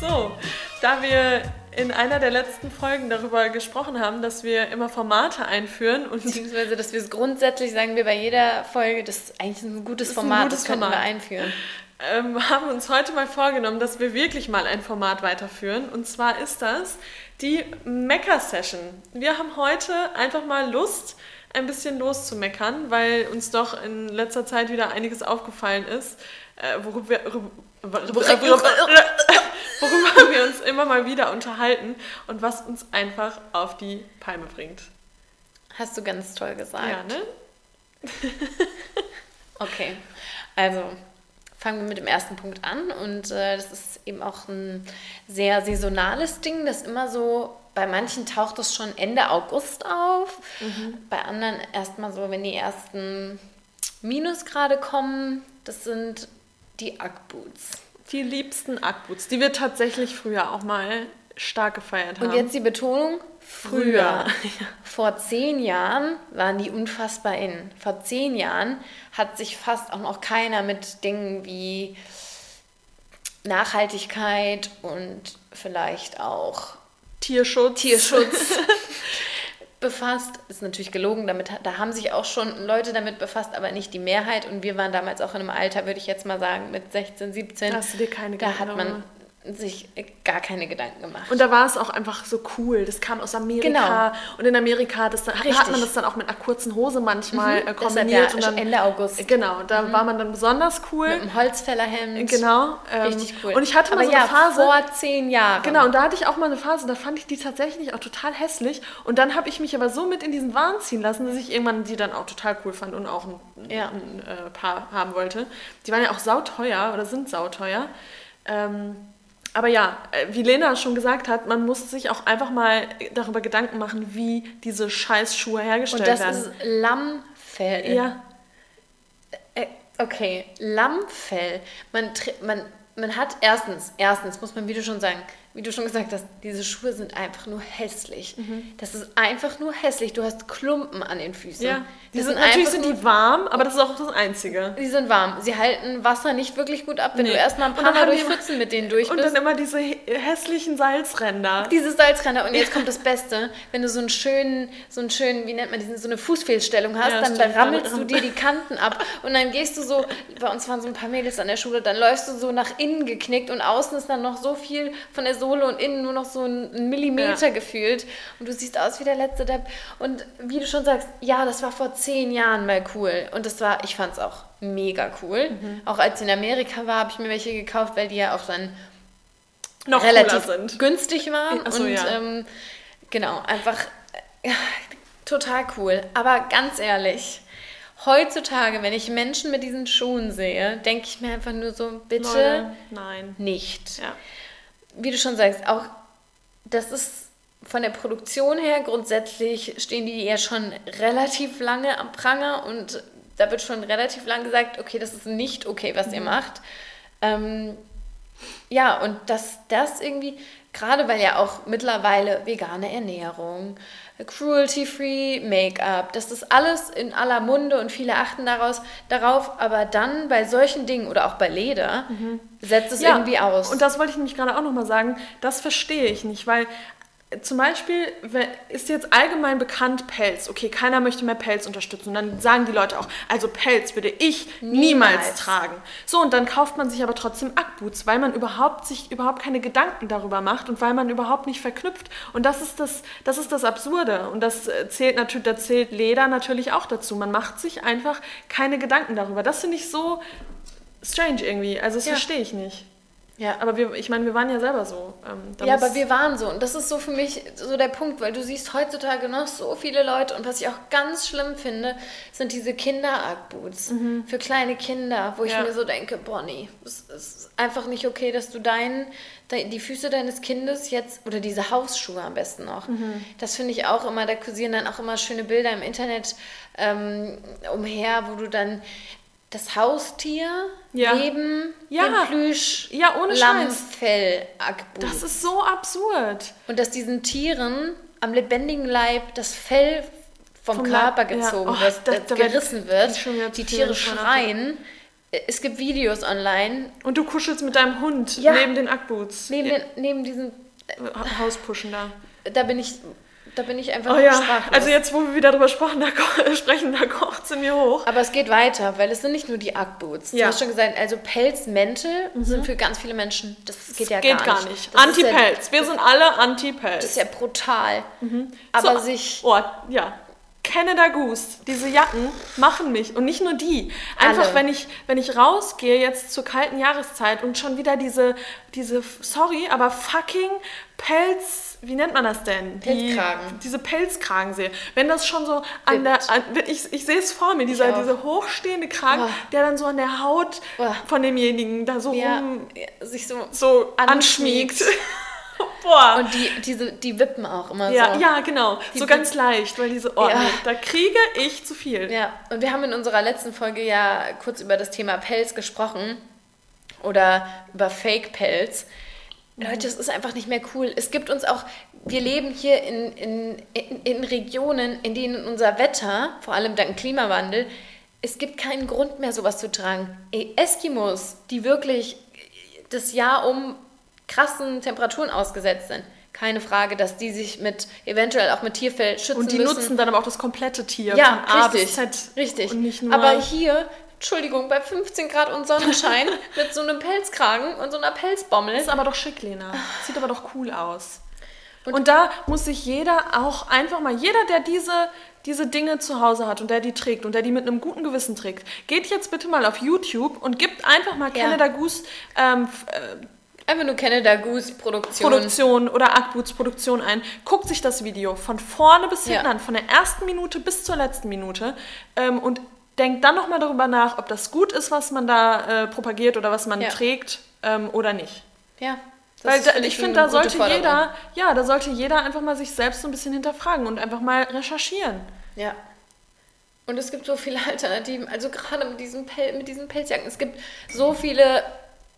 So, da wir in einer der letzten Folgen darüber gesprochen haben, dass wir immer Formate einführen und Beziehungsweise, dass wir es grundsätzlich sagen wir bei jeder Folge, das ist eigentlich ein gutes ist ein Format, gutes das Format. wir einführen. ähm, haben uns heute mal vorgenommen, dass wir wirklich mal ein Format weiterführen. Und zwar ist das die Mecker-Session. Wir haben heute einfach mal Lust, ein bisschen loszumeckern, weil uns doch in letzter Zeit wieder einiges aufgefallen ist, äh, worüber, wir, worüber, worüber wir uns immer mal wieder unterhalten und was uns einfach auf die Palme bringt. Hast du ganz toll gesagt. Ja, ne? Okay, also fangen wir mit dem ersten Punkt an und äh, das ist eben auch ein sehr saisonales Ding, das immer so, bei manchen taucht es schon Ende August auf, bei anderen erstmal so, wenn die ersten Minusgrade kommen, das sind die Ackboots. Die liebsten Ackboots, die wir tatsächlich früher auch mal stark gefeiert haben. Und jetzt die Betonung, Früher. früher. Vor zehn Jahren waren die unfassbar in. Vor zehn Jahren hat sich fast auch noch keiner mit Dingen wie Nachhaltigkeit und vielleicht auch Tierschutz. Tierschutz befasst. Ist natürlich gelogen, damit, da haben sich auch schon Leute damit befasst, aber nicht die Mehrheit. Und wir waren damals auch in einem Alter, würde ich jetzt mal sagen, mit 16, 17. Da hast du dir keine Da Gedanken hat man gemacht. Sich gar keine Gedanken gemacht. Und da war es auch einfach so cool. Das kam aus Amerika. Und in Amerika hat, das dann, hat Genau. Man das dann auch mit einer kurzen Hose manchmal äh, Deshalb kombiniert. und dann, Ende August. Genau, da war man dann besonders cool. Mit einem Holzfällerhemd. Genau. ähm, Richtig cool. Und ich hatte mal Aber so eine ja, Phase. vor zehn Jahren. Genau, und da hatte ich auch mal eine Phase, da fand ich die tatsächlich auch total hässlich. Und dann habe ich mich aber so mit in diesen Wahn ziehen lassen, dass ich irgendwann die dann auch total cool fand und auch ein, Ja. ein äh, Paar haben wollte. Die waren ja auch sauteuer oder sind sauteuer. Ähm, aber ja, äh, wie Lena schon gesagt hat, man muss sich auch einfach mal darüber Gedanken machen, wie diese Scheißschuhe hergestellt Und das werden. ist Lammfell. ja, Äh, okay, Lammfell. Man, man, man hat erstens, erstens muss man, wie du schon sagen, wie du schon gesagt hast, diese Schuhe sind einfach nur hässlich. Das ist einfach nur hässlich. Du hast Klumpen an den Füßen. ja. Die sind, einfach natürlich sind die warm, aber das ist auch das Einzige. Die sind warm. Sie halten Wasser nicht wirklich gut ab, wenn Nee. du erstmal ein Und paar Mal durch Pfützen mit denen durch Und bist. dann immer diese hä- hässlichen Salzränder. Diese Salzränder und jetzt kommt das Beste, wenn du so einen schönen, so einen schönen, wie nennt man diesen, so eine Fußfehlstellung hast, Ja, dann stimmt. rammelst du dir die Kanten ab und dann gehst du so, bei uns waren so ein paar Mädels an der Schule, dann läufst du so nach innen geknickt und außen ist dann noch so viel von der Sohle und innen nur noch so ein, Millimeter Ja. gefühlt und du siehst aus wie der letzte Depp und wie du schon sagst, ja, das war vor zehn Jahren mal cool und das war, ich fand es auch mega cool. Mhm. Auch als ich in Amerika war, habe ich mir welche gekauft, weil die ja auch dann Noch relativ günstig waren. Ach so, und ja. ähm, genau, einfach äh, total cool. Aber ganz ehrlich, heutzutage, wenn ich Menschen mit diesen Schuhen sehe, denke ich mir einfach nur so, bitte Leute, nein. nicht. Ja. Wie du schon sagst, auch das ist von der Produktion her grundsätzlich stehen die ja schon relativ lange am Pranger und da wird schon relativ lang gesagt, okay, das ist nicht okay, was Mhm. ihr macht. Ähm, ja, und dass das irgendwie, gerade weil ja auch mittlerweile vegane Ernährung, cruelty-free Make-up, das ist alles in aller Munde und viele achten daraus, darauf, aber dann bei solchen Dingen oder auch bei Leder setzt es irgendwie aus. Und das wollte ich nämlich gerade auch nochmal sagen, das verstehe ich nicht, weil zum Beispiel ist jetzt allgemein bekannt Pelz. Okay, keiner möchte mehr Pelz unterstützen. Und dann sagen die Leute auch, also Pelz würde ich niemals, Niemals. tragen. So, und dann kauft man sich aber trotzdem Ackboots, weil man überhaupt sich überhaupt keine Gedanken darüber macht und weil man überhaupt nicht verknüpft. Und das ist das, das ist das Absurde. Und das äh, zählt natürlich, da zählt Leder natürlich auch dazu. Man macht sich einfach keine Gedanken darüber. Das finde ich so strange irgendwie. Also das Ja. verstehe ich nicht. Ja. Aber wir, ich meine, wir waren ja selber so. Ähm, Ja, aber wir waren so. Und das ist so für mich so der Punkt, weil du siehst heutzutage noch so viele Leute. Und was ich auch ganz schlimm finde, sind diese Kinder-Arc-Boots für kleine Kinder, wo ich Ja. mir so denke, Bonnie, es ist einfach nicht okay, dass du deinen, de- die Füße deines Kindes jetzt, oder diese Hausschuhe am besten noch, das finde ich auch immer, da kursieren dann auch immer schöne Bilder im Internet ähm, umher, wo du dann das Haustier Ja. neben Ja. dem Plüsch Ja, ohne. Lammfell. Das ist so absurd. Und dass diesen Tieren am lebendigen Leib das Fell vom, Vom Körper Leib, ja. gezogen Oh, wird, das- äh, gerissen wird, die Tiere schreien. es gibt Videos online. Und du kuschelst mit deinem Hund Ja. neben den Ackboots. Neben, den, neben diesen, Ha- Hauspushen da. da bin ich, da bin ich einfach Oh ja, sprachlos. also jetzt, wo wir wieder drüber sprechen, da, sprechen, da kocht es in mir hoch. Aber es geht weiter, weil es sind nicht nur die Ackboots. Du Ja. hast schon gesagt, also Pelzmäntel sind für ganz viele Menschen, das geht ja Geht gar nicht. Das ist ja- Anti-Pelz. Wir sind alle Das ist Anti-Pelz. ja brutal. Aber So, sich Oh, ja. Canada Goose, diese Jacken machen mich und nicht nur die. Einfach Alle. wenn ich wenn ich rausgehe jetzt zur kalten Jahreszeit und schon wieder diese diese sorry, aber fucking Pelz, wie nennt man das denn? Pelzkragen. Die, diese Pelzkragen sehe. Wenn das schon so an der an, ich ich sehe es vor mir, dieser auch. diese hochstehende Kragen, Oh. der dann so an der Haut Oh. von demjenigen da so ja, rum sich so so Anschmiegt. anschmiegt. Boah. und die diese die wippen auch immer Ja, so. ja, genau. Die so ganz leicht, weil diese, oh, Ja. da kriege ich zu viel. Ja, und wir haben in unserer letzten Folge ja kurz über das Thema Pelz gesprochen oder über Fake-Pelz. Leute, es ist einfach nicht mehr cool. Es gibt uns auch, wir leben hier in, in, in, in Regionen, in denen unser Wetter, vor allem dank Klimawandel, es gibt keinen Grund mehr, sowas zu tragen. Eskimos, die wirklich das Jahr um krassen Temperaturen ausgesetzt sind. Keine Frage, dass die sich mit eventuell auch mit Tierfell schützen Und die müssen. nutzen dann aber auch das komplette Tier Ja, richtig. Richtig. Aber hier, Entschuldigung, bei 15 Grad und Sonnenschein mit so einem Pelzkragen und so einer Pelzbommel. ist aber doch schick, Lena. Sieht aber doch cool aus. Und, da muss sich jeder auch einfach mal, jeder, der diese, diese Dinge zu Hause hat und der die trägt und der die mit einem guten Gewissen trägt, geht jetzt bitte mal auf YouTube und gibt einfach mal Ja. Canada Goose ähm, äh, Einfach nur Canada Goose Produktion. Produktion oder Ackboots Produktion ein. Guckt sich das Video von vorne bis hinten Ja. an, von der ersten Minute bis zur letzten Minute ähm, und denkt dann nochmal darüber nach, ob das gut ist, was man da äh, propagiert oder was man Ja. trägt ähm, oder nicht. Ja. das Weil da, ich finde, da sollte Forderung. jeder, ja, da sollte jeder einfach mal sich selbst so ein bisschen hinterfragen und einfach mal recherchieren. Ja. Und es gibt so viele Alternativen, also gerade mit diesen, Pel mit diesen Pelzjacken. Es gibt so viele,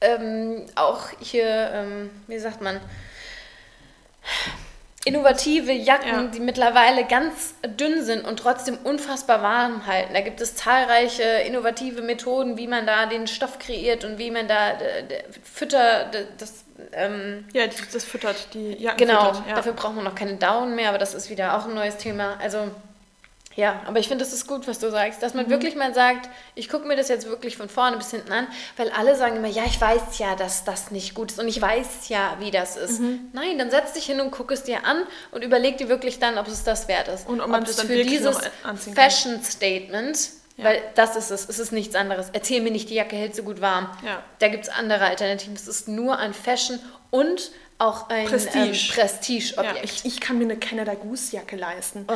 ähm, auch hier, ähm, wie sagt man, innovative Jacken, Ja. die mittlerweile ganz dünn sind und trotzdem unfassbar warm halten. Da gibt es zahlreiche innovative Methoden, wie man da den Stoff kreiert und wie man da Fütter, das, ähm, Ja, das füttert, die Jacken Genau, füttert. Ja. dafür braucht man noch keine Daunen mehr, aber das ist wieder auch ein neues Thema. Also, ja, aber ich finde, das ist gut, was du sagst, dass man Mhm. wirklich mal sagt, ich gucke mir das jetzt wirklich von vorne bis hinten an, weil alle sagen immer, ja, ich weiß ja, dass das nicht gut ist und ich weiß ja, wie das ist. Mhm. Nein, dann setz dich hin und guck es dir an und überleg dir wirklich dann, ob es das wert ist. Und ob man es es dann für dieses. Fashion Statement, weil das ist es, es ist nichts anderes. Erzähl mir nicht, die Jacke hält so gut warm. Ja. Da gibt es andere Alternativen. Es ist nur ein Fashion und auch ein Prestige. Ähm, Ja, Prestigeobjekt. ich, ich kann mir eine Canada Goose Jacke leisten.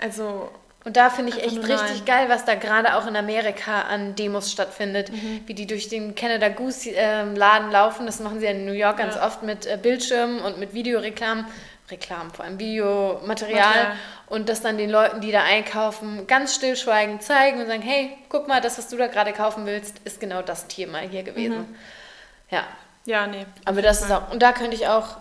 Also, Und da finde ich echt richtig geil, was da gerade auch in Amerika an Demos stattfindet. Mhm. Wie die durch den Canada Goose ähm, Laden laufen. Das machen sie ja in New York ganz Ja. oft mit äh, Bildschirmen und mit Videoreklamen. Reklam, vor allem Videomaterial. Material. Und das dann den Leuten, die da einkaufen, ganz stillschweigend zeigen und sagen, hey, guck mal, das, was du da gerade kaufen willst, ist genau das Tier mal hier gewesen. Mhm. Ja, ja, nee. aber das ist auch, und da könnte ich auch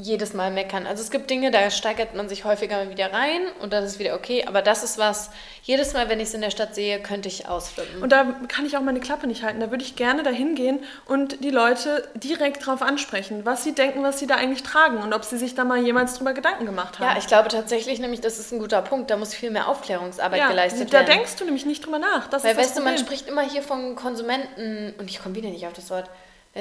jedes Mal meckern. Also es gibt Dinge, da steigert man sich häufiger mal wieder rein und das ist wieder okay, aber das ist was, jedes Mal, wenn ich es in der Stadt sehe, könnte ich ausflippen. Und da kann ich auch meine Klappe nicht halten. Da würde ich gerne dahin gehen und die Leute direkt drauf ansprechen, was sie denken, was sie da eigentlich tragen und ob sie sich da mal jemals drüber Gedanken gemacht haben. ja, ich glaube tatsächlich nämlich, das ist ein guter Punkt, da muss viel mehr Aufklärungsarbeit Ja, geleistet da werden. denkst du nämlich nicht drüber nach. Das Weil, ist das weißt du, man spricht immer hier von Konsumenten, und ich komme wieder nicht auf das Wort,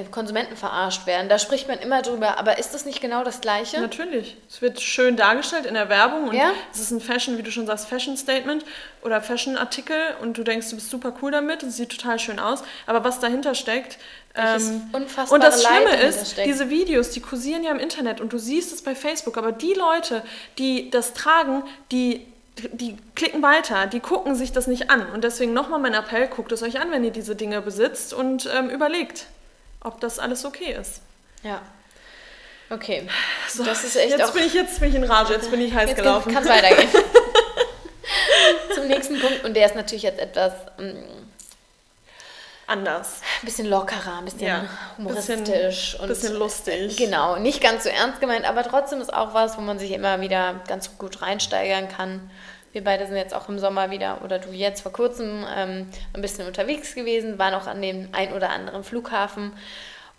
Konsumenten verarscht werden. Da spricht man immer drüber, aber ist das nicht genau das Gleiche? Natürlich. Es wird schön dargestellt in der Werbung und Ja. es ist ein Fashion, wie du schon sagst, Fashion Statement oder Fashion Artikel und du denkst, du bist super cool damit und es sieht total schön aus. Aber was dahinter steckt. Ähm, und das Schlimme ist, diese Videos, die kursieren ja im Internet und du siehst es bei Facebook, aber die Leute, die das tragen, die die klicken weiter, die gucken sich das nicht an. Und deswegen nochmal mein Appell, guckt es euch an, wenn ihr diese Dinge besitzt und ähm, überlegt, ob das alles okay ist. Ja. Okay. So, das ist echt jetzt auch bin ich jetzt bin ich in Rage, jetzt bin ich heiß Jetzt gelaufen. kann es weitergehen. Zum nächsten Punkt und der ist natürlich jetzt etwas ähm, Anders. ein bisschen lockerer, ein bisschen Ja, humoristisch bisschen- und bisschen lustig. Genau, nicht ganz so ernst gemeint, aber trotzdem ist auch was, wo man sich immer wieder ganz gut reinsteigern kann. Wir beide sind jetzt auch im Sommer wieder, oder du jetzt vor kurzem, ähm, ein bisschen unterwegs gewesen, waren auch an dem ein oder anderen Flughafen.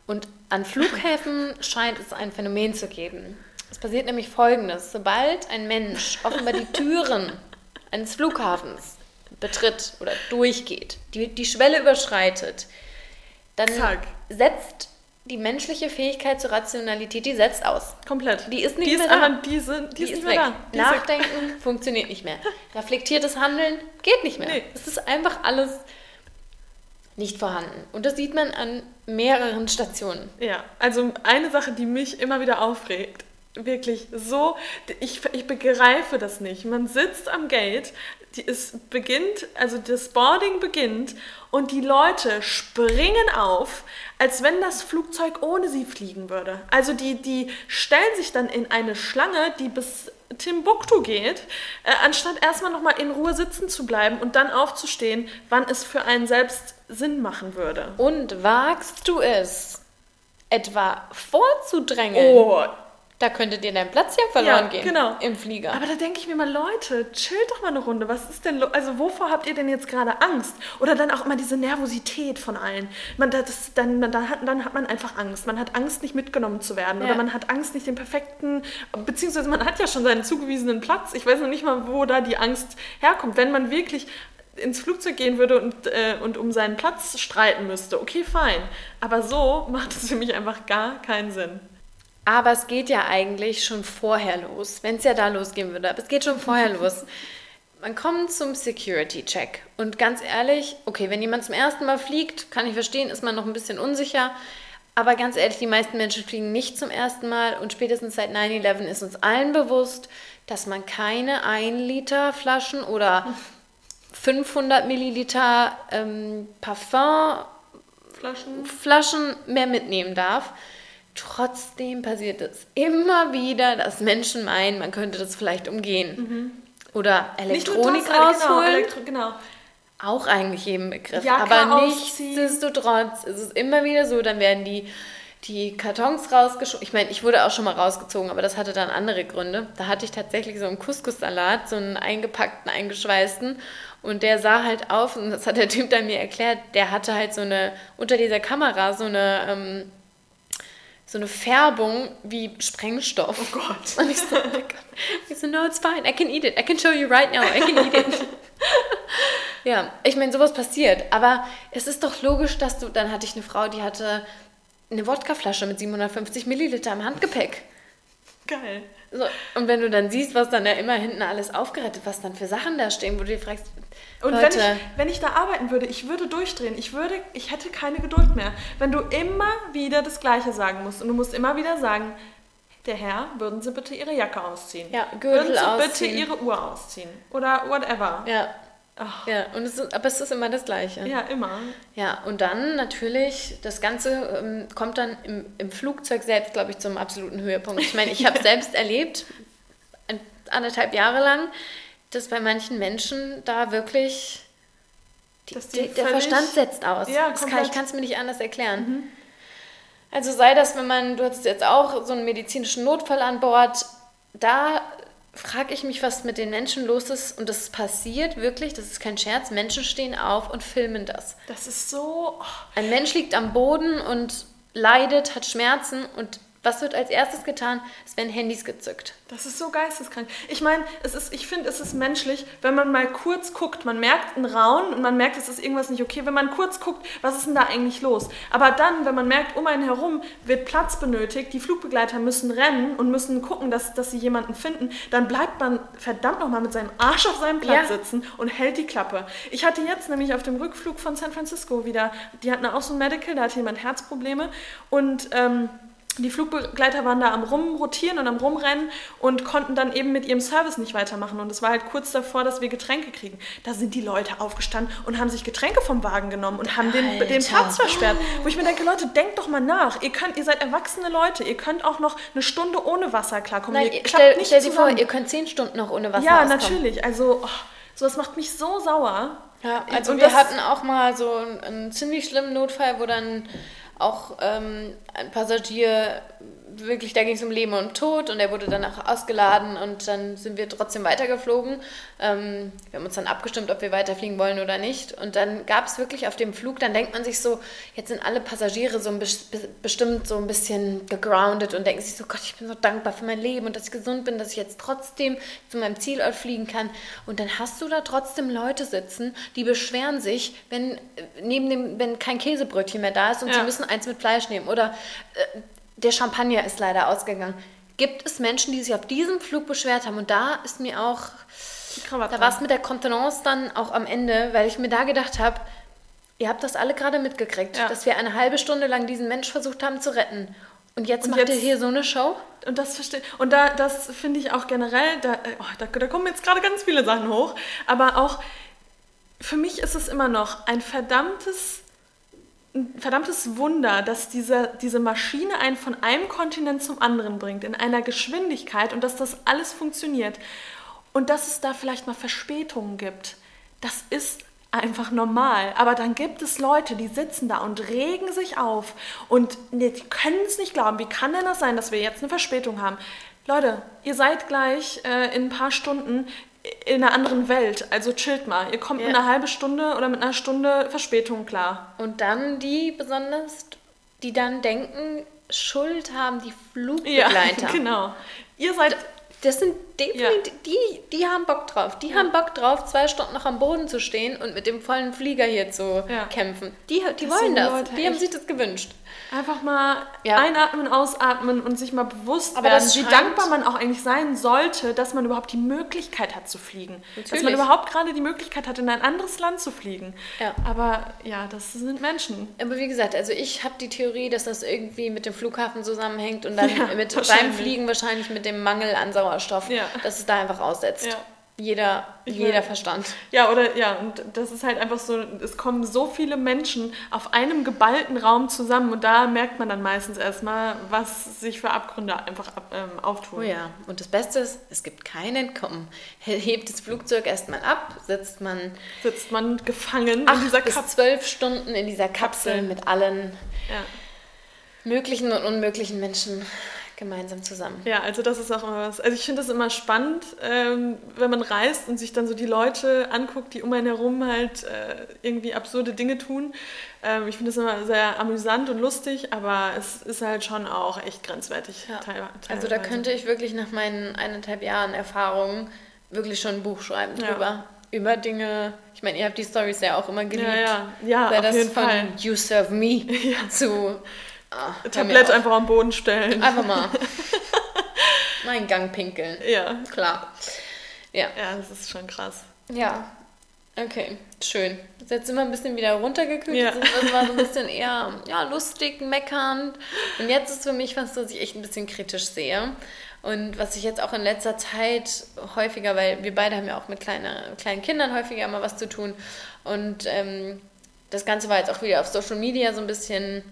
Und an Flughäfen scheint es ein Phänomen zu geben. Es passiert nämlich Folgendes. Sobald ein Mensch offenbar die Türen eines Flughafens betritt oder durchgeht, die, die Schwelle überschreitet, dann Zack. setzt die menschliche Fähigkeit zur Rationalität, die setzt aus. Komplett. Die ist nicht die mehr ist da. Die, sind, die, Die ist ist nicht weg. mehr da. Die ist. Nachdenken funktioniert nicht mehr. Reflektiertes Handeln geht nicht mehr. Nee. Es ist einfach alles nicht vorhanden. Und das sieht man an mehreren Stationen. Ja, also eine Sache, die mich immer wieder aufregt, wirklich so, ich, ich begreife das nicht. Man sitzt am Gate, die, es beginnt, also das Boarding beginnt und die Leute springen auf, als wenn das Flugzeug ohne sie fliegen würde. Also die, die stellen sich dann in eine Schlange, die bis Timbuktu geht, äh, anstatt erstmal nochmal in Ruhe sitzen zu bleiben und dann aufzustehen, wann es für einen selbst Sinn machen würde. Und wagst du es, etwa vorzudrängeln? Oh, Da könnte dir dein Platz ja verloren Ja, gehen genau. im Flieger. Aber da denke ich mir mal, Leute, chillt doch mal eine Runde. Was ist denn, also wovor habt ihr denn jetzt gerade Angst? Oder dann auch immer diese Nervosität von allen. Man, das, dann, dann, hat, dann hat man einfach Angst. Man hat Angst, nicht mitgenommen zu werden. Oder Ja. man hat Angst, nicht den perfekten, beziehungsweise man hat ja schon seinen zugewiesenen Platz. Ich weiß noch nicht mal, wo da die Angst herkommt. Wenn man wirklich ins Flugzeug gehen würde und, äh, und um seinen Platz streiten müsste, okay, fein. Aber so macht es für mich einfach gar keinen Sinn. Aber es geht ja eigentlich schon vorher los, wenn es ja da losgehen würde. Aber es geht schon vorher los. Man kommt zum Security-Check. Und ganz ehrlich, okay, wenn jemand zum ersten Mal fliegt, kann ich verstehen, ist man noch ein bisschen unsicher. Aber ganz ehrlich, die meisten Menschen fliegen nicht zum ersten Mal. Und spätestens seit 9-11 ist uns allen bewusst, dass man keine 1-Liter-Flaschen oder 500 Milliliter ähm, Parfum Flaschen? Flaschen mehr mitnehmen darf. Trotzdem passiert es immer wieder, dass Menschen meinen, man könnte das vielleicht umgehen. Oder Nicht nur Elektronik das, Genau, rausholen. Elektro, genau. auch eigentlich jedem Begriff. Jacke Aber nichtsdestotrotz ist es immer wieder so, dann werden die, die Kartons rausgeschoben. Ich meine, ich wurde auch schon mal rausgezogen, aber das hatte dann andere Gründe. Da hatte ich tatsächlich so einen Couscous-Salat, so einen eingepackten, eingeschweißten. Und der sah halt auf, und das hat der Typ dann mir erklärt, der hatte halt so eine, unter dieser Kamera so eine, ähm, so eine Färbung wie Sprengstoff. Oh Gott. Und ich so, oh. Ich so, no, it's fine, I can eat it. I can show you right now, I can eat it. ja, ich meine, sowas passiert. Aber es ist doch logisch, dass du, dann hatte ich eine Frau, die hatte eine Wodkaflasche mit 750 Milliliter im Handgepäck. Geil. So, und wenn du dann siehst, was dann ja immer hinten alles aufgerettet, was dann für Sachen da stehen, wo du dir fragst, Und wenn Leute, ich, wenn ich da arbeiten würde, ich würde durchdrehen. Ich würde, ich hätte keine Geduld mehr. Wenn du immer wieder das Gleiche sagen musst und du musst immer wieder sagen, der Herr, würden Sie bitte Ihre Jacke ausziehen? Ja, Gürtel Würden Sie ausziehen. bitte Ihre Uhr ausziehen? Oder whatever. ja, Ach, ja, und es ist, aber es ist immer das Gleiche. ja, immer. Ja, und dann natürlich, das Ganze ähm, kommt dann im, im Flugzeug selbst, glaube ich, zum absoluten Höhepunkt. Ich meine, ich habe selbst erlebt, ein, anderthalb Jahre lang, dass bei manchen Menschen da wirklich die, die die, der Verstand setzt aus. Ja, kann, ich kann es mir nicht anders erklären. Also sei das, wenn man, du hattest jetzt auch so einen medizinischen Notfall an Bord, da frage ich mich, was mit den Menschen los ist. Und das passiert wirklich, das ist kein Scherz. Menschen stehen auf und filmen das. Das ist so. Oh, Ein Mensch liegt am Boden und leidet, hat Schmerzen und was wird als erstes getan? Es werden Handys gezückt. das ist so geisteskrank. Ich meine, es ist, ich finde, es ist menschlich, wenn man mal kurz guckt, man merkt einen Raun und man merkt, es ist irgendwas nicht okay. Wenn man kurz guckt, was ist denn da eigentlich los? Aber dann, wenn man merkt, um einen herum wird Platz benötigt, die Flugbegleiter müssen rennen und müssen gucken, dass, dass sie jemanden finden, dann bleibt man verdammt nochmal mit seinem Arsch auf seinem Platz Ja. sitzen und hält die Klappe. Ich hatte jetzt nämlich auf dem Rückflug von San Francisco wieder, die hatten auch so ein Medical, da hatte jemand Herzprobleme und ähm, die Flugbegleiter waren da am Rumrotieren und am Rumrennen und konnten dann eben mit ihrem Service nicht weitermachen. Und es war halt kurz davor, dass wir Getränke kriegen. Da sind die Leute aufgestanden und haben sich Getränke vom Wagen genommen und haben den, Alter. den Platz versperrt. Wo ich mir denke, Leute, denkt doch mal nach. Ihr, könnt, ihr seid erwachsene Leute. Ihr könnt auch noch eine Stunde ohne Wasser klarkommen. Nein, ihr stell, nicht stell dir vor, ihr könnt zehn Stunden noch ohne Wasser Ja, auskommen. natürlich. Also, oh, sowas macht mich so sauer. Ja, also Und wir hatten auch mal so einen ziemlich schlimmen Notfall, wo dann auch ähm, ein Passagier wirklich, da ging es um Leben und Tod und er wurde danach ausgeladen und dann sind wir trotzdem weitergeflogen. Ähm, wir haben uns dann abgestimmt, ob wir weiterfliegen wollen oder nicht. Und dann gab es wirklich auf dem Flug, dann denkt man sich so, jetzt sind alle Passagiere so ein bestimmt so ein bisschen gegroundet und denken sich so, Gott, ich bin so dankbar für mein Leben und dass ich gesund bin, dass ich jetzt trotzdem zu meinem Zielort fliegen kann. Und dann hast du da trotzdem Leute sitzen, die beschweren sich, wenn neben dem, wenn kein Käsebrötchen mehr da ist und ja. sie müssen eins mit Fleisch nehmen. Oder äh, der Champagner ist leider ausgegangen. Gibt es Menschen, die sich auf diesem Flug beschwert haben? Und da ist mir auch, da war es mit der Kontenance dann auch am Ende, weil ich mir da gedacht habe, ihr habt das alle gerade mitgekriegt, ja. dass wir eine halbe Stunde lang diesen Mensch versucht haben zu retten. Und jetzt und macht jetzt, ihr hier so eine Show? Und das verstehe Und da, das finde ich auch generell, da, oh, da, da kommen jetzt gerade ganz viele Sachen hoch, aber auch für mich ist es immer noch ein verdammtes ein verdammtes Wunder, dass diese, diese Maschine einen von einem Kontinent zum anderen bringt, in einer Geschwindigkeit und dass das alles funktioniert. Und dass es da vielleicht mal Verspätungen gibt, das ist einfach normal. Aber dann gibt es Leute, die sitzen da und regen sich auf und die können es nicht glauben. Wie kann denn das sein, dass wir jetzt eine Verspätung haben? Leute, ihr seid gleich äh, in ein paar Stunden in einer anderen Welt. Also chillt mal. Ihr kommt ja. mit einer halben Stunde oder mit einer Stunde Verspätung klar. Und dann die besonders, die dann denken, Schuld haben die Flugbegleiter. Ja, genau. Ihr seid. Das sind definitiv, ja. die, die haben Bock drauf. Die ja. haben Bock drauf, zwei Stunden noch am Boden zu stehen und mit dem vollen Flieger hier zu ja. kämpfen. Die, die wollen das. Leute, die haben sich das gewünscht. Einfach mal ja. einatmen, ausatmen und sich mal bewusst Aber werden, wie dankbar man auch eigentlich sein sollte, dass man überhaupt die Möglichkeit hat zu fliegen. Natürlich. Dass man überhaupt gerade die Möglichkeit hat, in ein anderes Land zu fliegen. Ja. Aber ja, das sind Menschen. Aber wie gesagt, also ich habe die Theorie, dass das irgendwie mit dem Flughafen zusammenhängt und dann ja, mit beim Fliegen wahrscheinlich mit dem Mangel an Sauerstoff, dass es da einfach aussetzt. Ja jeder, jeder Verstand. Ja, oder ja, und das ist halt einfach so, es kommen so viele Menschen auf einem geballten Raum zusammen und da merkt man dann meistens erstmal, was sich für Abgründe einfach ab, ähm, auftun. Oh ja, und das Beste ist, es gibt kein Entkommen. Hebt das Flugzeug erstmal ab, sitzt man. Sitzt man gefangen in dieser Kapsel. zwölf Stunden in dieser Kapsel, Kapsel. mit allen ja. möglichen und unmöglichen Menschen gemeinsam zusammen. Ja, also das ist auch immer was. Also ich finde das immer spannend, ähm, wenn man reist und sich dann so die Leute anguckt, die um einen herum halt äh, irgendwie absurde Dinge tun. Ähm, ich finde das immer sehr amüsant und lustig, aber es ist halt schon auch echt grenzwertig. Ja. Teilweise. Also da könnte ich wirklich nach meinen eineinhalb Jahren Erfahrung wirklich schon ein Buch schreiben drüber. Ja. Über Dinge, ich meine, ihr habt die Stories ja auch immer geliebt. Ja, ja, ja auf das jeden von Fall. You Serve Me ja. zu Ach, Tablett einfach am Boden stellen. Einfach mal. Mein Gang pinkeln. Ja. Klar. Ja. Ja, das ist schon krass. Ja. Okay, schön. Jetzt sind wir ein bisschen wieder runtergekühlt. Ja. Das war so ein bisschen eher ja, lustig, meckernd. Und jetzt ist für mich was, was ich echt ein bisschen kritisch sehe. Und was ich jetzt auch in letzter Zeit häufiger, weil wir beide haben ja auch mit kleine, kleinen Kindern häufiger mal was zu tun. Und ähm, das Ganze war jetzt auch wieder auf Social Media so ein bisschen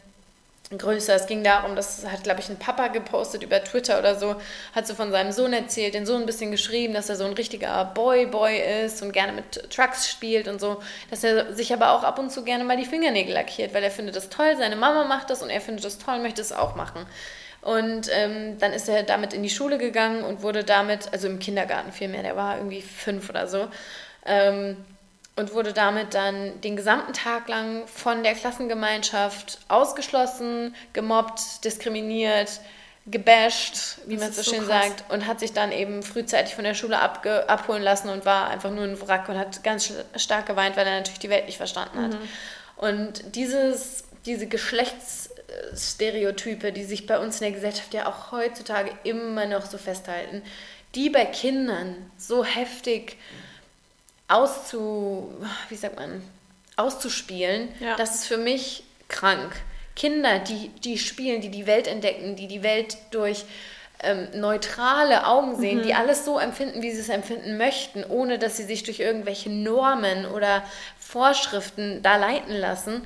größer. Es ging darum, das hat, glaube ich, ein Papa gepostet über Twitter oder so, hat so von seinem Sohn erzählt, den Sohn ein bisschen geschrieben, dass er so ein richtiger Boy-Boy ist und gerne mit Trucks spielt und so, dass er sich aber auch ab und zu gerne mal die Fingernägel lackiert, weil er findet das toll, seine Mama macht das und er findet das toll, möchte es auch machen. Und ähm, dann ist er damit in die Schule gegangen und wurde damit, also im Kindergarten vielmehr, der war irgendwie fünf oder so, ähm, und wurde damit dann den gesamten Tag lang von der Klassengemeinschaft ausgeschlossen, gemobbt, diskriminiert, gebasht, wie man so schön krass. sagt, und hat sich dann eben frühzeitig von der Schule abholen lassen und war einfach nur ein Wrack und hat ganz stark geweint, weil er natürlich die Welt nicht verstanden hat. Mhm. Und dieses, diese Geschlechtsstereotype, die sich bei uns in der Gesellschaft ja auch heutzutage immer noch so festhalten, die bei Kindern so heftig auszu, wie sagt man, auszuspielen, ja. das ist für mich krank. Kinder, die, die spielen, die die Welt entdecken, die die Welt durch ähm, neutrale Augen sehen, mhm. die alles so empfinden, wie sie es empfinden möchten, ohne dass sie sich durch irgendwelche Normen oder Vorschriften da leiten lassen,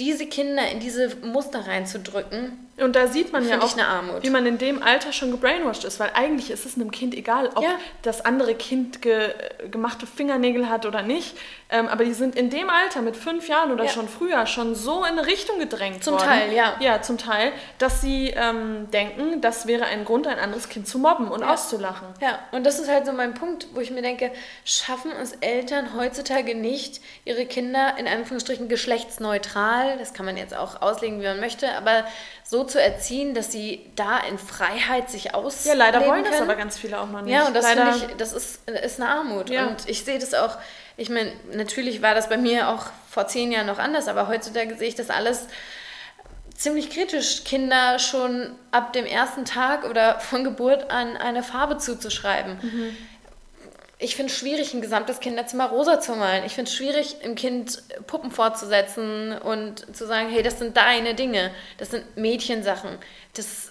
diese Kinder in diese Muster reinzudrücken, und da sieht man ja auch, wie man in dem Alter schon gebrainwashed ist, weil eigentlich ist es einem Kind egal, ob Ja. das andere Kind ge gemachte Fingernägel hat oder nicht. Ähm, aber die sind in dem Alter mit fünf Jahren oder Ja. schon früher schon so in eine Richtung gedrängt Zum worden. Teil, ja. Ja, zum Teil, dass sie ähm, denken, das wäre ein Grund, ein anderes Kind zu mobben und Ja. auszulachen. Ja, und das ist halt so mein Punkt, wo ich mir denke, schaffen es Eltern heutzutage nicht, ihre Kinder in Anführungsstrichen geschlechtsneutral, das kann man jetzt auch auslegen, wie man möchte, aber so zu erziehen, dass sie da in Freiheit sich ausleben Ja, leider wollen das können. aber ganz viele auch noch nicht. Ja, und das leider, finde ich, das ist, ist eine Armut. Ja. Und ich sehe das auch, ich meine, natürlich war das bei mir auch vor zehn Jahren noch anders, aber heutzutage sehe ich das alles ziemlich kritisch, Kinder schon ab dem ersten Tag oder von Geburt an eine Farbe zuzuschreiben. Ich finde es schwierig, ein gesamtes Kinderzimmer rosa zu malen. Ich finde es schwierig, im Kind Puppen fortzusetzen und zu sagen, hey, das sind deine Dinge, das sind Mädchensachen. Das,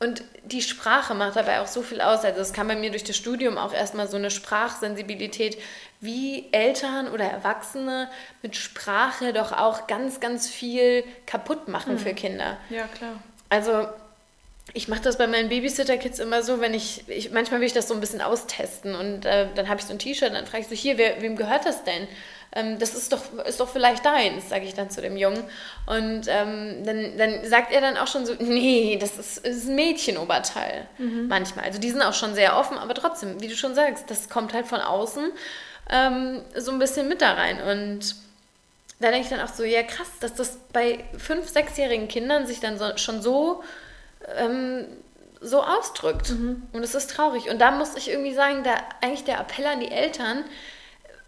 und die Sprache macht dabei auch so viel aus. Also es kam bei mir durch das Studium auch erstmal so eine Sprachsensibilität, wie Eltern oder Erwachsene mit Sprache doch auch ganz, ganz viel kaputt machen für Kinder. Ja, klar. Also ich mache das bei meinen Babysitter-Kids immer so, wenn ich, ich manchmal will ich das so ein bisschen austesten und äh, dann habe ich so ein T-Shirt, dann frage ich so, hier, wer, wem gehört das denn? Ähm, das ist doch, ist doch vielleicht deins, sage ich dann zu dem Jungen. Und ähm, dann, dann sagt er dann auch schon so, nee, das ist, ist ein Mädchenoberteil. Manchmal. Also die sind auch schon sehr offen, aber trotzdem, wie du schon sagst, das kommt halt von außen ähm, so ein bisschen mit da rein. Und da denke ich dann auch so, ja krass, dass das bei fünf, sechsjährigen Kindern sich dann so, schon so ähm, so ausdrückt. Und es ist traurig. Und da muss ich irgendwie sagen, da eigentlich der Appell an die Eltern,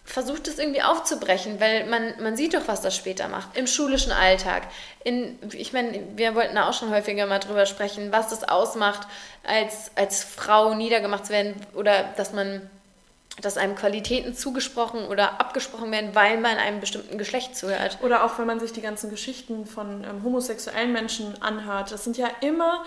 versucht es irgendwie aufzubrechen, weil man, man sieht doch, was das später macht. Im schulischen Alltag. In, ich meine, wir wollten da auch schon häufiger mal drüber sprechen, was das ausmacht, als, als Frau niedergemacht zu werden oder dass man dass einem Qualitäten zugesprochen oder abgesprochen werden, weil man einem bestimmten Geschlecht zuhört. Oder auch wenn man sich die ganzen Geschichten von ähm, homosexuellen Menschen anhört. Das sind ja immer,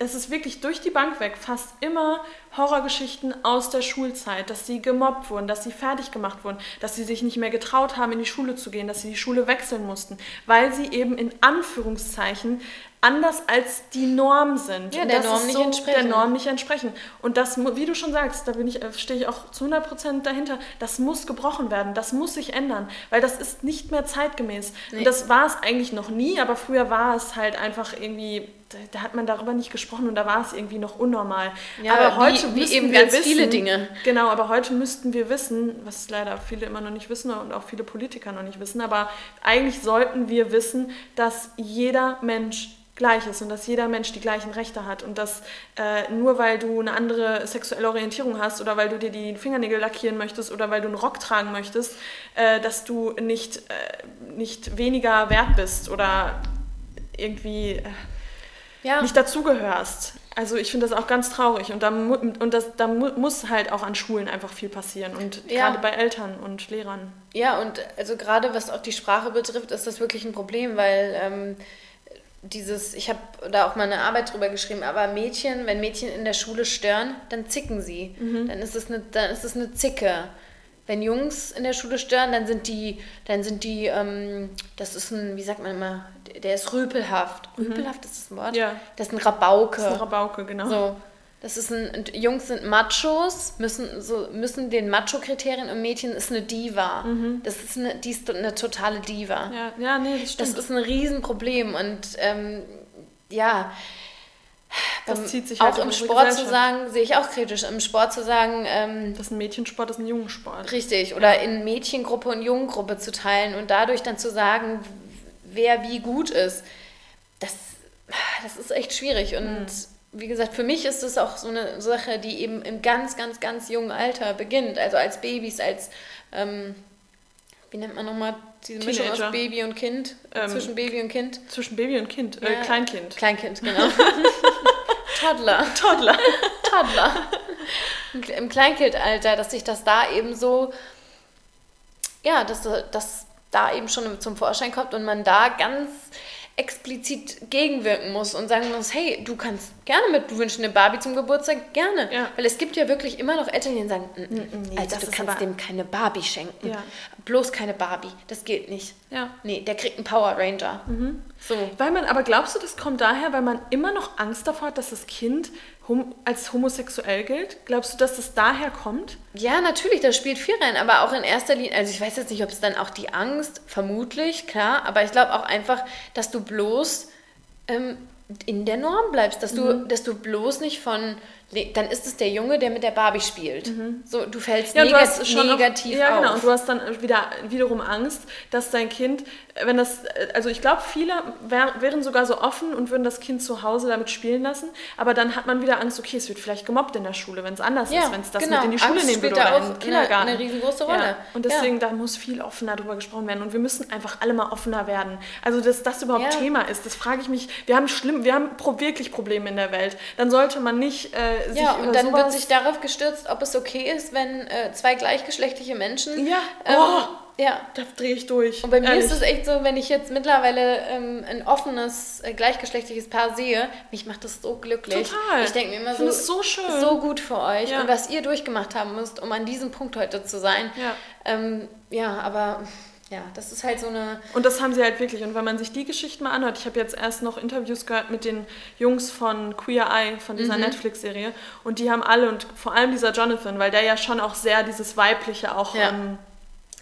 es ist wirklich durch die Bank weg, fast immer Horrorgeschichten aus der Schulzeit, dass sie gemobbt wurden, dass sie fertig gemacht wurden, dass sie sich nicht mehr getraut haben, in die Schule zu gehen, dass sie die Schule wechseln mussten, weil sie eben in Anführungszeichen anders als die Norm sind. Ja, der das Norm ist nicht so, entsprechen. Der Norm nicht entsprechen. Und das, wie du schon sagst, da bin ich, äh, stehe ich auch zu 100% dahinter, das muss gebrochen werden, das muss sich ändern, weil das ist nicht mehr zeitgemäß. Nee. Und das war es eigentlich noch nie, aber früher war es halt einfach irgendwie, da, da hat man darüber nicht gesprochen und da war es irgendwie noch unnormal. Ja, aber wie- heute wie müssten eben wir ganz wissen, viele Dinge. Genau, aber heute müssten wir wissen, was leider viele immer noch nicht wissen und auch viele Politiker noch nicht wissen, aber eigentlich sollten wir wissen, dass jeder Mensch gleich ist und dass jeder Mensch die gleichen Rechte hat und dass äh, nur weil du eine andere sexuelle Orientierung hast oder weil du dir die Fingernägel lackieren möchtest oder weil du einen Rock tragen möchtest, äh, dass du nicht, äh, nicht weniger wert bist oder irgendwie äh, Ja, nicht dazugehörst. Also ich finde das auch ganz traurig und da, und das, da mu muss halt auch an Schulen einfach viel passieren und Ja. gerade bei Eltern und Lehrern. Ja, und also gerade was auch die Sprache betrifft, ist das wirklich ein Problem, weil ähm, dieses, ich habe da auch mal eine Arbeit drüber geschrieben, aber Mädchen, wenn Mädchen in der Schule stören, dann zicken sie. Dann ist es eine, dann ist es eine Zicke. Wenn Jungs in der Schule stören, dann sind die, dann sind die, ähm, das ist ein, wie sagt man immer, der ist rüpelhaft. Rüpelhaft ist das ein Wort? Ja. Das ist ein Rabauke. Das ist eine Rabauke, genau. So, das ist ein, Jungs sind Machos, müssen, so, müssen den Macho-Kriterien und Mädchen ist eine Diva. Das ist eine, die ist eine totale Diva. Ja, ja, nee, das Das stimmt. ist ein Riesenproblem und ähm, ja, Das ähm, zieht sich auch halt in im Sport zu sagen, sehe ich auch kritisch, im Sport zu sagen, ähm, das ist ein Mädchensport, das ist ein Jungensport. richtig, oder in Mädchengruppe und Jungengruppe zu teilen und dadurch dann zu sagen, wer wie gut ist, das, das ist echt schwierig und Mhm. wie gesagt, für mich ist es auch so eine Sache, die eben im ganz, ganz, ganz jungen Alter beginnt, also als Babys, als, ähm, wie nennt man nochmal diese Mischung Teenager. aus Baby und Kind, Ähm, zwischen Baby und Kind? Zwischen Baby und Kind, äh, Ja. Kleinkind. Kleinkind, genau. Toddler. Toddler. Toddler. Im- Kleinkindalter, dass sich das da eben so, ja, dass das da eben schon zum Vorschein kommt und man da ganz explizit gegenwirken muss und sagen muss, hey, du kannst gerne mit, du wünschst eine Barbie zum Geburtstag, gerne. Ja. Weil es gibt ja wirklich immer noch Eltern, die sagen, "Mm, mm, nee, also du kannst dem keine Barbie schenken. Ja. bloß keine Barbie. Das geht nicht. Ja. Nee, der kriegt einen Power Ranger. So. Weil man, aber glaubst du, das kommt daher, weil man immer noch Angst davor hat, dass das Kind hom als homosexuell gilt? Glaubst du, dass das daher kommt? Ja, natürlich, das spielt viel rein, aber auch in erster Linie, also ich weiß jetzt nicht, ob es dann auch die Angst, vermutlich, klar, aber ich glaube auch einfach, dass du bloß ähm, in der Norm bleibst, dass du, Mhm. dass du bloß nicht von, dann ist es der Junge, der mit der Barbie spielt. So, du fällst Mhm. Ja, du negat hast schon negativ ja, genau. auf. Und du hast dann wieder wiederum Angst, dass dein Kind, äh, wenn das, äh, also ich glaube, viele wär, wären sogar so offen und würden das Kind zu Hause damit spielen lassen, aber dann hat man wieder Angst, okay, es wird vielleicht gemobbt in der Schule, wenn es anders Ja, ist, wenn es das genau. mit in die Schule Angst nehmen würde oder in den eine- Kindergarten. eine riesengroße Rolle. Ja. Und deswegen, da muss viel offener drüber gesprochen werden und wir müssen einfach alle mal offener werden. Also, dass das überhaupt. Thema ist, das frage ich mich. Wir haben schlimm, wir haben pro, wirklich Probleme in der Welt. Dann sollte man nicht äh, sich Ja, und dann wird sich darauf gestürzt, ob es okay ist, wenn äh, zwei gleichgeschlechtliche Menschen. Ja. Ähm, Oh. ja. da drehe ich durch. Und bei mir Ehrlich. ist es echt so, wenn ich jetzt mittlerweile ähm, ein offenes, äh, gleichgeschlechtliches Paar sehe, mich macht das so glücklich. Total. Ich denke mir immer so, so schön. so gut für euch Ja. und was ihr durchgemacht haben müsst, um an diesem Punkt heute zu sein. Ja. Ähm, ja, aber ja, das ist halt so eine. Und das haben sie halt wirklich. Und wenn man sich die Geschichten mal anhört, ich habe jetzt erst noch Interviews gehört mit den Jungs von Queer Eye, von Mhm. dieser Netflix-Serie. Und die haben alle, und vor allem dieser Jonathan, weil der ja schon auch sehr dieses Weibliche auch Ja. ähm,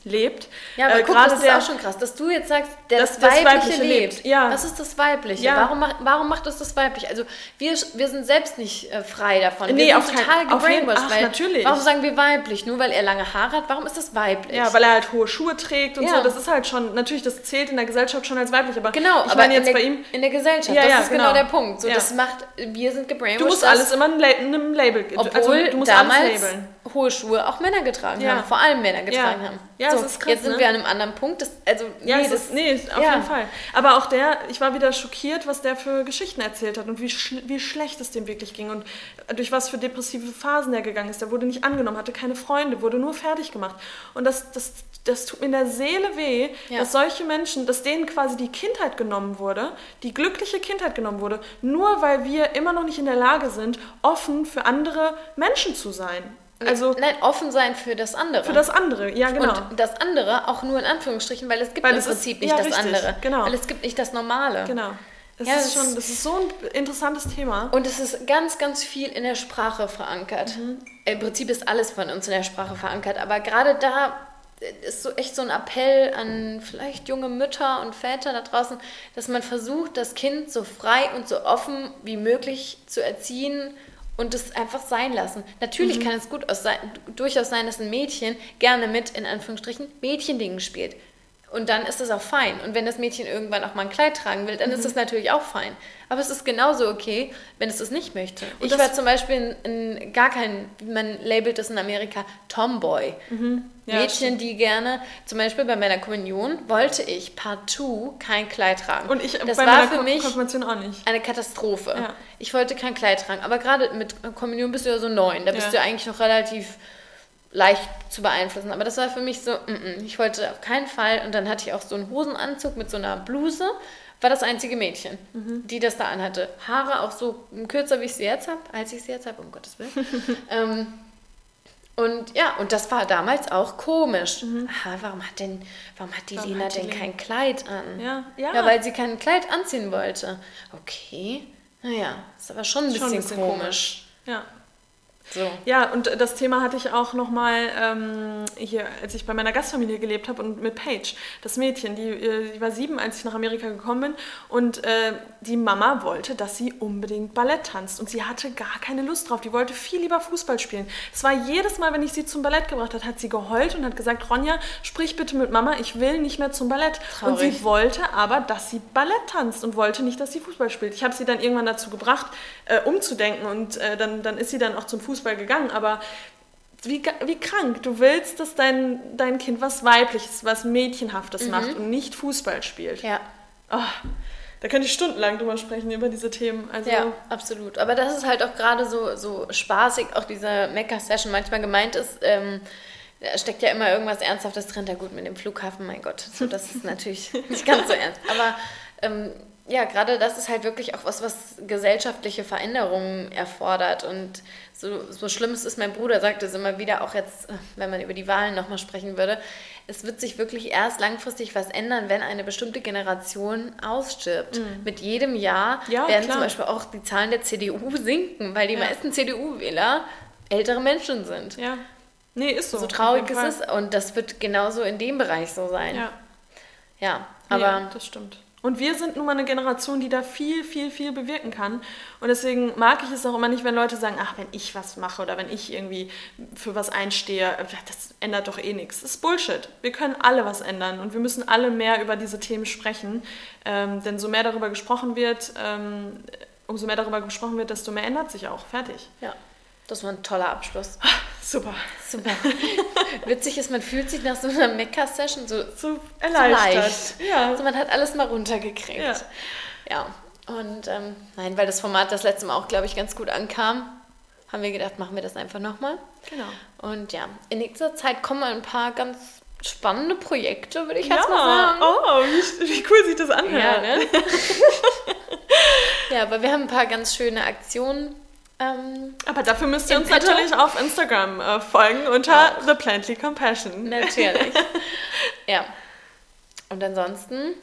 lebt. Ja, aber Äh, guck, das ist der- auch schon krass, dass du jetzt sagst, der das, das Weibliche, Weibliche lebt. lebt, ja. Was ist das Weibliche? Ja. Warum, macht, warum macht es das weiblich? Also wir, wir sind selbst nicht äh, frei davon. Nee, wir auf sind total gebrainwashed. ach, natürlich. Warum sagen wir weiblich? Nur weil er lange Haare hat? Warum ist das weiblich? Ja, weil er halt hohe Schuhe trägt und Ja. so. Das ist halt schon, natürlich, das zählt in der Gesellschaft schon als weiblich. Aber Genau, ich aber meine jetzt in, der, bei ihm, in der Gesellschaft, Ja, das ja, ist genau. genau. der Punkt. So, das macht, wir sind gebrainwashed. du musst alles immer einem Label, obwohl also du musst damals alles labeln. Hohe Schuhe auch Männer getragen Ja. haben, vor allem Männer getragen Ja. haben. Ja, so, das ist krass, Jetzt sind ne? wir an einem anderen Punkt. Das, also, Ja, nee, das, ist, nee, auf ja. jeden Fall. Aber auch der, ich war wieder schockiert, was der für Geschichten erzählt hat und wie, schl wie schlecht es dem wirklich ging und durch was für depressive Phasen er gegangen ist. Der wurde nicht angenommen, hatte keine Freunde, wurde nur fertig gemacht. Und das, das, das tut mir in der Seele weh, Ja. dass solche Menschen, dass denen quasi die Kindheit genommen wurde, die glückliche Kindheit genommen wurde, nur weil wir immer noch nicht in der Lage sind, offen für andere Menschen zu sein. Also Nein, offen sein für das andere. für das andere, ja genau. Und das andere auch nur in Anführungsstrichen, weil es gibt Weil im es ist- Prinzip nicht ja, das richtig, andere. genau. Weil es gibt nicht das Normale. Genau. Das Ja, ist schon, das ist so ein interessantes Thema. Und es ist ganz, ganz viel in der Sprache verankert. Mhm. Im Prinzip ist alles von uns in der Sprache verankert. Aber gerade da ist so echt so ein Appell an vielleicht junge Mütter und Väter da draußen, dass man versucht, das Kind so frei und so offen wie möglich zu erziehen und es einfach sein lassen. Natürlich Mhm. kann es gut aus sein, durchaus sein, dass ein Mädchen gerne mit, in Anführungsstrichen, Mädchendingen spielt. Und dann ist das auch fein. Und wenn das Mädchen irgendwann auch mal ein Kleid tragen will, dann Mhm. ist das natürlich auch fein. Aber es ist genauso okay, wenn es das nicht möchte. ich das- war zum Beispiel ein, ein, gar kein, man labelt das in Amerika, Tomboy. Mhm. Ja, Mädchen, die gerne, zum Beispiel bei meiner Kommunion, wollte ich partout kein Kleid tragen. Und ich das bei war meiner für mich Konfirmation auch nicht. eine Katastrophe. Ja. Ich wollte kein Kleid tragen. Aber gerade mit Kommunion bist du ja so neun. Da bist Ja. du eigentlich noch relativ leicht zu beeinflussen. Aber das war für mich so, mm, mm, ich wollte auf keinen Fall. Und dann hatte ich auch so einen Hosenanzug mit so einer Bluse. War das einzige Mädchen, Mhm. die das da anhatte. Haare auch so kürzer, wie ich sie jetzt habe, als ich sie jetzt habe, um Gottes Willen. ähm, und ja, und das war damals auch komisch. Aha, warum hat denn, warum hat die Mhm. Warum Lena hat die denn Lena- kein Kleid an? Ja, ja. Ja, weil sie kein Kleid anziehen wollte. Okay. Naja, ist aber schon ein Schon bisschen, ein bisschen komisch. Ja. So. Ja, und das Thema hatte ich auch nochmal ähm, hier, als ich bei meiner Gastfamilie gelebt habe und mit Paige, das Mädchen, die, äh, die war sieben, als ich nach Amerika gekommen bin und äh, die Mama wollte, dass sie unbedingt Ballett tanzt und sie hatte gar keine Lust drauf. Die wollte viel lieber Fußball spielen. Es war jedes Mal, wenn ich sie zum Ballett gebracht habe, hat sie geheult und hat gesagt, Ronja, sprich bitte mit Mama, ich will nicht mehr zum Ballett. Und Traurig. sie wollte aber, dass sie Ballett tanzt und wollte nicht, dass sie Fußball spielt. Ich habe sie dann irgendwann dazu gebracht, äh, umzudenken und äh, dann, dann ist sie dann auch zum Fußball gegangen. Aber wie, wie krank. Du willst, dass dein, dein Kind was Weibliches, was Mädchenhaftes macht und nicht Fußball spielt. Mhm. Ja. Oh, da könnte ich stundenlang drüber sprechen, über diese Themen. Also, Ja, absolut. Aber das ist halt auch gerade so, so spaßig, auch diese Mecker-Session manchmal gemeint ist. Ähm, da steckt ja immer irgendwas Ernsthaftes drin. Da gut, mit dem Flughafen, mein Gott, so, das ist natürlich nicht ganz so ernst. Aber ähm, ja, gerade das ist halt wirklich auch was, was gesellschaftliche Veränderungen erfordert. Und so, so schlimm es ist, mein Bruder sagt es immer wieder, auch jetzt, wenn man über die Wahlen nochmal sprechen würde, es wird sich wirklich erst langfristig was ändern, wenn eine bestimmte Generation ausstirbt. Mhm. Mit jedem Jahr ja, werden klar. zum Beispiel auch die Zahlen der CDU sinken, weil die ja. meisten CDU-Wähler ältere Menschen sind. Ja. Nee, ist so. So traurig ist es. Und das wird genauso in dem Bereich so sein. Ja. Ja, aber. Nee, das stimmt. Und wir sind nun mal eine Generation, die da viel, viel, viel bewirken kann. Und deswegen mag ich es auch immer nicht, wenn Leute sagen, ach, wenn ich was mache oder wenn ich irgendwie für was einstehe, das ändert doch eh nichts. Das ist Bullshit. Wir können alle was ändern und wir müssen alle mehr über diese Themen sprechen. Ähm, denn so mehr darüber gesprochen wird, ähm, umso mehr darüber gesprochen wird, desto mehr ändert sich auch. Fertig. Ja. Das war ein toller Abschluss. Super. Super. Witzig ist, man fühlt sich nach so einer Mekka-Session so, so erleichtert. So ja. Also man hat alles mal runtergekriegt. Ja. ja. Und ähm, nein, weil das Format das letzte Mal auch, glaube ich, ganz gut ankam, haben wir gedacht, machen wir das einfach nochmal. Genau. Und ja, in nächster Zeit kommen ein paar ganz spannende Projekte, würde ich jetzt mal sagen. Oh, wie, wie cool sich das anhört. Ja, ne? ja, aber wir haben ein paar ganz schöne Aktionen ähm, Aber dafür müsst ihr uns Petto. natürlich auf Instagram äh, folgen unter auch. The Plantly Compassion. Natürlich. ja. Und ansonsten?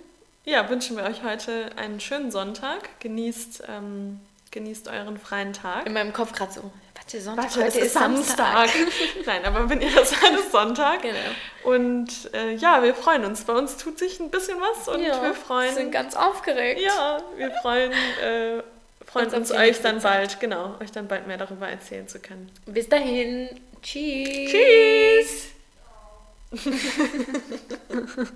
Ja, wünschen wir euch heute einen schönen Sonntag. Genießt, ähm, genießt euren freien Tag. In meinem Kopf gerade so, warte, Sonntag, warte, heute ist Samstag. Samstag. Nein, aber wenn ihr das seid, ist Sonntag. Genau. Und äh, ja, wir freuen uns. Bei uns tut sich ein bisschen was und ja, wir freuen. Wir sind ganz aufgeregt. Ja, wir freuen äh, freuen uns, euch dann bald, genau, euch dann bald mehr darüber erzählen zu können. Bis dahin. Tschüss. Tschüss.